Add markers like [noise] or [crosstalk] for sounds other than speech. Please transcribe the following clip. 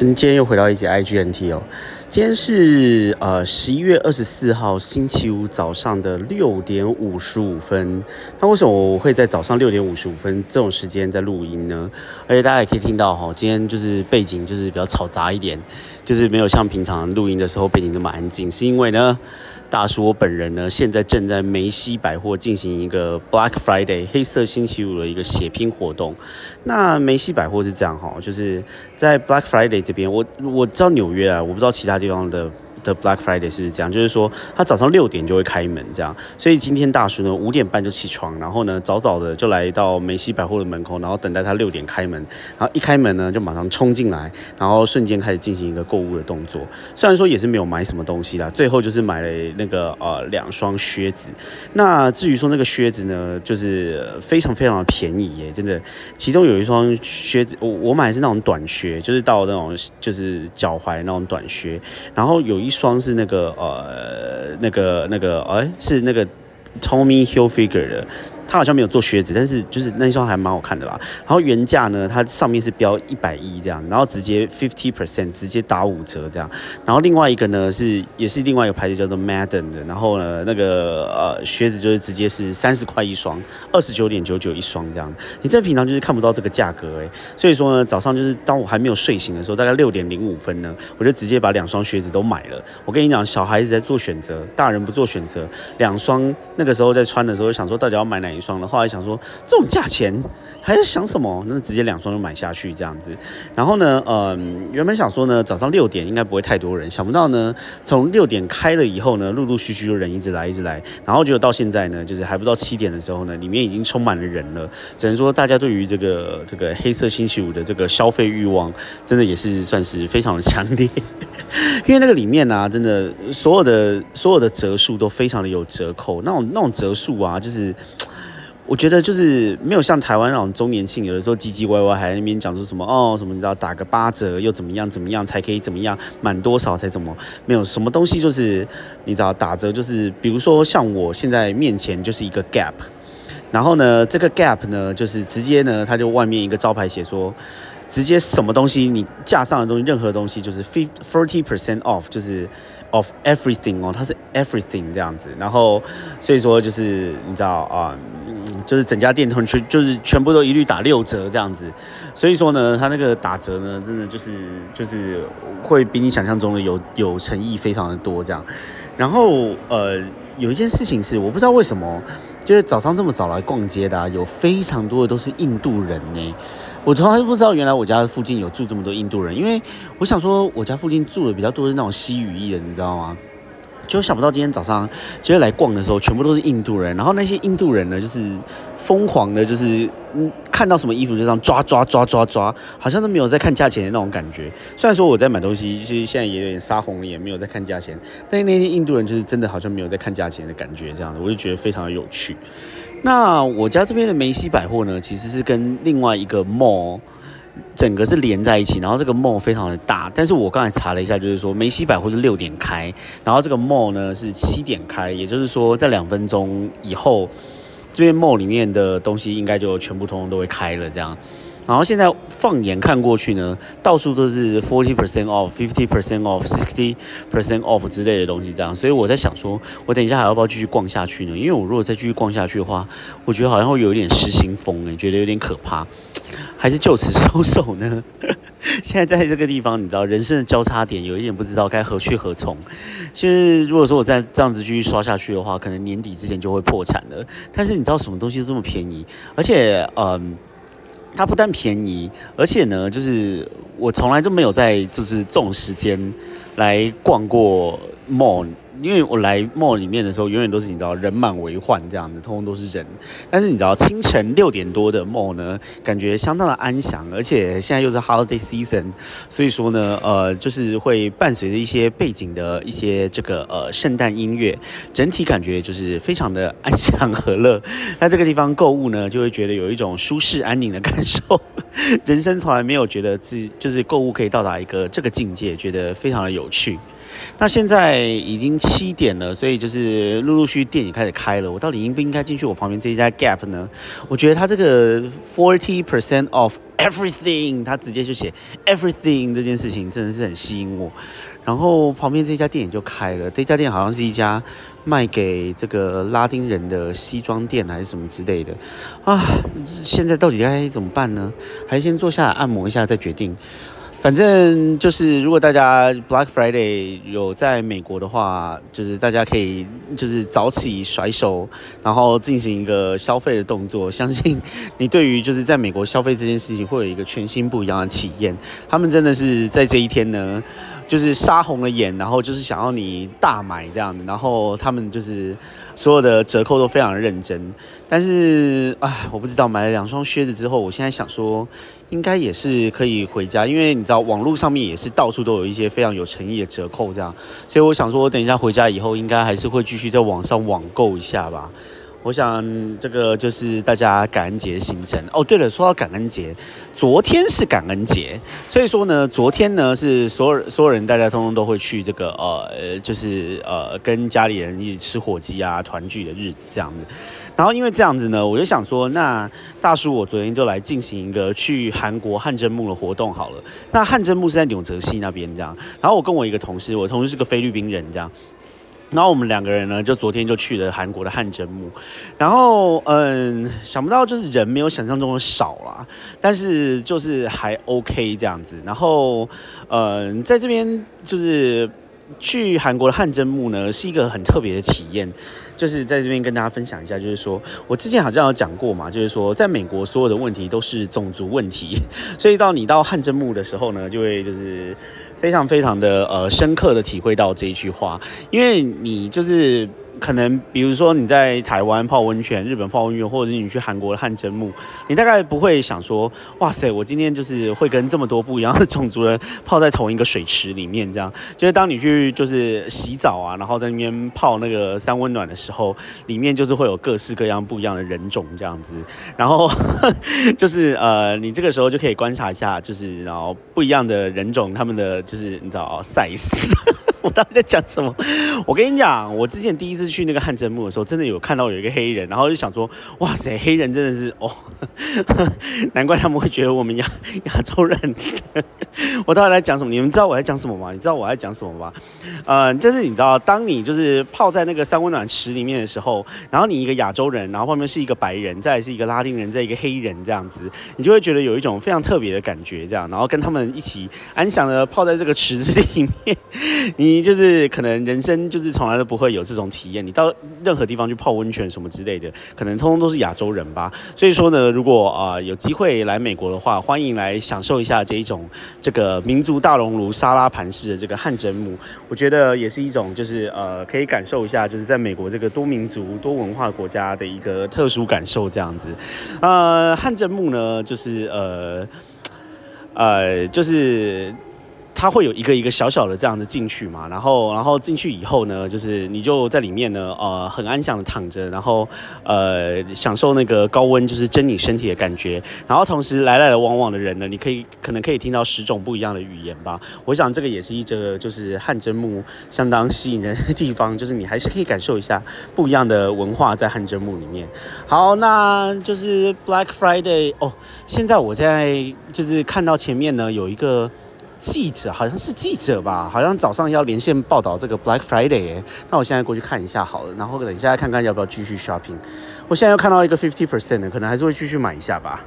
今天又回到一节 IGNT 哦。今天是呃十一月二十四号星期五早上的六点五十五分。那为什么我会在早上六点五十五分这种时间在录音呢？而且大家也可以听到哈，今天就是背景就是比较嘈杂一点，就是没有像平常录音的时候背景那么安静，是因为呢。大叔，我本人呢，现在正在梅西百货进行一个 Black Friday 黑色星期五的一个血拼活动。那梅西百货是这样哈，就是在 Black Friday 这边，我我知道纽约啊，我不知道其他地方的。的 Black Friday 是这样，就是说他早上六点就会开门，这样，所以今天大叔呢五点半就起床，然后呢早早的就来到梅西百货的门口，然后等待他六点开门，然后一开门呢就马上冲进来，然后瞬间开始进行一个购物的动作。虽然说也是没有买什么东西啦，最后就是买了那个呃两双靴子。那至于说那个靴子呢，就是非常非常的便宜耶，真的。其中有一双靴子，我我买的是那种短靴，就是到那种就是脚踝那种短靴，然后有一。一双是那个呃，那个那个哎，是那个 Tommy Hilfiger 的。他好像没有做靴子，但是就是那双还蛮好看的啦。然后原价呢，它上面是标一百一这样，然后直接 fifty percent 直接打五折这样。然后另外一个呢是也是另外一个牌子叫做 Madden 的，然后呢那个呃靴子就是直接是三十块一双，二十九点九九一双这样。你这平常就是看不到这个价格哎，所以说呢早上就是当我还没有睡醒的时候，大概六点零五分呢，我就直接把两双靴子都买了。我跟你讲，小孩子在做选择，大人不做选择。两双那个时候在穿的时候想说到底要买哪一。双的，后来想说这种价钱还是想什么？那直接两双就买下去这样子。然后呢，嗯，原本想说呢，早上六点应该不会太多人，想不到呢，从六点开了以后呢，陆陆续续就人一直来，一直来。然后结果到现在呢，就是还不到七点的时候呢，里面已经充满了人了。只能说大家对于这个这个黑色星期五的这个消费欲望，真的也是算是非常的强烈。[laughs] 因为那个里面呢，真的所有的所有的折数都非常的有折扣，那种那种折数啊，就是。我觉得就是没有像台湾那种周年庆，有的时候唧唧歪歪还在那边讲说什么哦什么你知道打个八折又怎么样怎么样才可以怎么样满多少才怎么没有什么东西就是你知道打折就是比如说像我现在面前就是一个 Gap，然后呢这个 Gap 呢就是直接呢它就外面一个招牌写说直接什么东西你架上的东西任何东西就是 fifty percent off 就是。Of everything 哦，它是 everything 这样子，然后所以说就是你知道啊，就是整家店通全就是全部都一律打六折这样子，所以说呢，它那个打折呢，真的就是就是会比你想象中的有有诚意非常的多这样。然后呃，有一件事情是我不知道为什么，就是早上这么早来逛街的，有非常多的都是印度人呢。我从来都不知道，原来我家附近有住这么多印度人。因为我想说，我家附近住的比较多是那种西语裔的，你知道吗？就想不到今天早上就是来逛的时候，全部都是印度人。然后那些印度人呢，就是疯狂的，就是嗯，看到什么衣服就这样抓抓抓抓抓，好像都没有在看价钱的那种感觉。虽然说我在买东西，其实现在也有点杀红了眼，没有在看价钱，但是那些印度人就是真的好像没有在看价钱的感觉，这样子我就觉得非常的有趣。那我家这边的梅西百货呢，其实是跟另外一个 mall 整个是连在一起，然后这个 mall 非常的大。但是我刚才查了一下，就是说梅西百货是六点开，然后这个 mall 呢是七点开，也就是说在两分钟以后，这边 mall 里面的东西应该就全部通通都会开了这样。然后现在放眼看过去呢，到处都是 forty percent off、fifty percent off、sixty percent off 之类的东西，这样。所以我在想说，我等一下还要不要继续逛下去呢？因为我如果再继续逛下去的话，我觉得好像会有一点失心疯诶，觉得有点可怕，还是就此收手呢？[laughs] 现在在这个地方，你知道人生的交叉点，有一点不知道该何去何从。就是如果说我再这样子继续刷下去的话，可能年底之前就会破产了。但是你知道什么东西都这么便宜，而且嗯。它不但便宜，而且呢，就是我从来都没有在就是这种时间来逛过 mall。因为我来 mall 里面的时候，永远都是你知道人满为患这样子，通通都是人。但是你知道清晨六点多的 mall 呢，感觉相当的安详，而且现在又是 holiday season，所以说呢，呃，就是会伴随着一些背景的一些这个呃圣诞音乐，整体感觉就是非常的安详和乐。在这个地方购物呢，就会觉得有一种舒适安宁的感受。人生从来没有觉得自己就是购物可以到达一个这个境界，觉得非常的有趣。那现在已经七点了，所以就是陆陆续续店也开始开了。我到底应不应该进去我旁边这一家 Gap 呢？我觉得它这个 forty percent of everything，它直接就写 everything 这件事情真的是很吸引我。然后旁边这家店也就开了，这家店好像是一家卖给这个拉丁人的西装店还是什么之类的啊。现在到底该怎么办呢？还是先坐下来按摩一下再决定。反正就是，如果大家 Black Friday 有在美国的话，就是大家可以就是早起甩手，然后进行一个消费的动作。相信你对于就是在美国消费这件事情会有一个全新不一样的体验。他们真的是在这一天呢。就是杀红了眼，然后就是想要你大买这样子，然后他们就是所有的折扣都非常认真。但是啊，我不知道买了两双靴子之后，我现在想说，应该也是可以回家，因为你知道网络上面也是到处都有一些非常有诚意的折扣这样，所以我想说，我等一下回家以后，应该还是会继续在网上网购一下吧。我想这个就是大家感恩节行程哦。对了，说到感恩节，昨天是感恩节，所以说呢，昨天呢是所有所有人大家通通都会去这个呃，就是呃跟家里人一起吃火鸡啊，团聚的日子这样子。然后因为这样子呢，我就想说，那大叔我昨天就来进行一个去韩国汗蒸木的活动好了。那汗蒸木是在纽泽西那边这样。然后我跟我一个同事，我同事是个菲律宾人这样。然后我们两个人呢，就昨天就去了韩国的汗蒸木，然后嗯，想不到就是人没有想象中的少啦，但是就是还 OK 这样子。然后嗯，在这边就是去韩国的汗蒸木呢，是一个很特别的体验。就是在这边跟大家分享一下，就是说我之前好像有讲过嘛，就是说在美国所有的问题都是种族问题，[laughs] 所以到你到汗蒸木的时候呢，就会就是非常非常的呃深刻的体会到这一句话，因为你就是。可能比如说你在台湾泡温泉，日本泡温泉，或者是你去韩国的汗蒸木，你大概不会想说，哇塞，我今天就是会跟这么多不一样的种族人泡在同一个水池里面，这样。就是当你去就是洗澡啊，然后在那边泡那个三温暖的时候，里面就是会有各式各样不一样的人种这样子。然后 [laughs] 就是呃，你这个时候就可以观察一下，就是然后不一样的人种他们的就是你知道 size。我到底在讲什么？我跟你讲，我之前第一次去那个汗蒸木的时候，真的有看到有一个黑人，然后就想说，哇塞，黑人真的是哦，[laughs] 难怪他们会觉得我们亚亚洲人。[laughs] 我到底在讲什么？你们知道我在讲什么吗？你知道我在讲什么吗？呃，就是你知道，当你就是泡在那个三温暖池里面的时候，然后你一个亚洲人，然后后面是一个白人，再是一个拉丁人，再一个黑人这样子，你就会觉得有一种非常特别的感觉，这样，然后跟他们一起安详的泡在这个池子里面，[laughs] 你。你就是可能人生就是从来都不会有这种体验，你到任何地方去泡温泉什么之类的，可能通通都是亚洲人吧。所以说呢，如果啊有机会来美国的话，欢迎来享受一下这一种这个民族大熔炉沙拉盘式的这个汗蒸木，我觉得也是一种就是呃可以感受一下就是在美国这个多民族多文化国家的一个特殊感受这样子。呃，汗蒸木呢，就是呃 [tsk] 呃就是。它会有一个一个小小的这样的进去嘛，然后然后进去以后呢，就是你就在里面呢，呃，很安详的躺着，然后呃，享受那个高温就是蒸你身体的感觉，然后同时来来往往的人呢，你可以可能可以听到十种不一样的语言吧。我想这个也是一个就是汗蒸木相当吸引人的地方，[laughs] 就是你还是可以感受一下不一样的文化在汗蒸木里面。好，那就是 Black Friday 哦，现在我在就是看到前面呢有一个。记者好像是记者吧，好像早上要连线报道这个 Black Friday，那我现在过去看一下好了，然后等一下看看要不要继续 shopping。我现在又看到一个 fifty percent 的，可能还是会继续买一下吧。